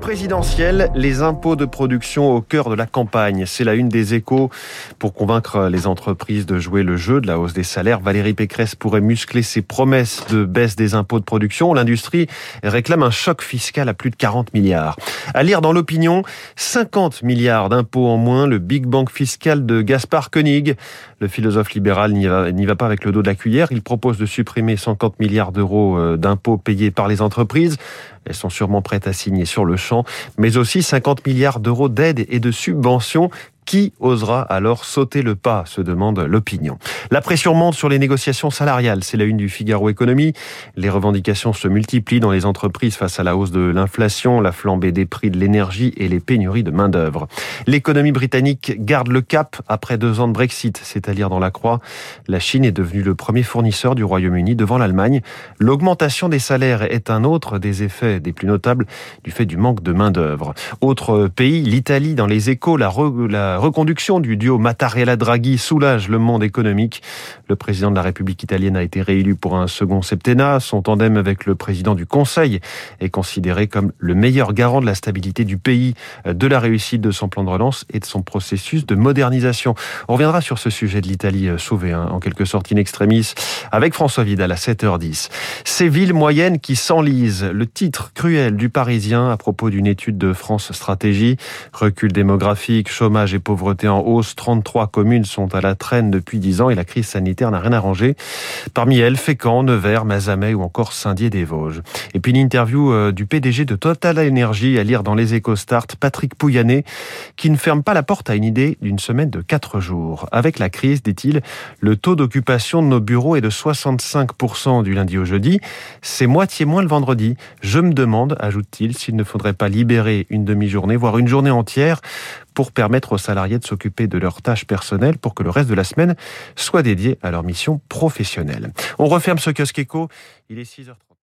Présidentielle, les impôts de production au cœur de la campagne. C'est la une des échos. Pour convaincre les entreprises de jouer le jeu de la hausse des salaires, Valérie Pécresse pourrait muscler ses promesses de baisse des impôts de production. L'industrie réclame un choc fiscal à plus de 40 milliards. À lire dans l'opinion, 50 milliards d'impôts en moins, le Big Bang fiscal de Gaspard Koenig. Le philosophe libéral n'y va, va, pas avec le dos de la cuillère. Il propose de supprimer 50 milliards d'euros euh, d'impôts payés par les entreprises. Elles sont sûrement prêtes à signer sur le champ, mais aussi 50 milliards d'euros d'aides et de subventions qui osera alors sauter le pas se demande l'opinion. La pression monte sur les négociations salariales. C'est la une du Figaro Économie. Les revendications se multiplient dans les entreprises face à la hausse de l'inflation, la flambée des prix de l'énergie et les pénuries de main-d'œuvre. L'économie britannique garde le cap après deux ans de Brexit, c'est-à-dire dans la croix. La Chine est devenue le premier fournisseur du Royaume-Uni devant l'Allemagne. L'augmentation des salaires est un autre des effets des plus notables du fait du manque de main-d'œuvre. Autre pays, l'Italie, dans les échos, la, la reconduction du duo Mattarella-Draghi soulage le monde économique. Le président de la République italienne a été réélu pour un second septennat. Son tandem avec le président du Conseil est considéré comme le meilleur garant de la stabilité du pays, de la réussite de son plan de relance et de son processus de modernisation. On reviendra sur ce sujet de l'Italie euh, sauvée, hein, en quelque sorte in extremis, avec François Vidal à 7h10. Ces villes moyennes qui s'enlisent, le titre cruel du Parisien à propos d'une étude de France Stratégie, recul démographique, chômage et pauvreté en hausse. 33 communes sont à la traîne depuis 10 ans et la crise sanitaire n'a rien arrangé. Parmi elles, Fécamp, Nevers, Mazamet ou encore Saint-Dié-des-Vosges. Et puis une interview euh, du PDG de Total Energy à lire dans les Start, Patrick Pouyanné, qui ne ferme pas la porte à une idée d'une semaine de 4 jours. Avec la crise, dit-il, le taux d'occupation de nos bureaux est de 65% du lundi au jeudi. C'est moitié moins le vendredi. Je me demande, ajoute-t-il, s'il ne faudrait pas libérer une demi-journée, voire une journée entière pour permettre aux salariés de s'occuper de leurs tâches personnelles pour que le reste de la semaine soit dédié à leur mission professionnelle. On referme ce kiosque éco. Il est 6h30.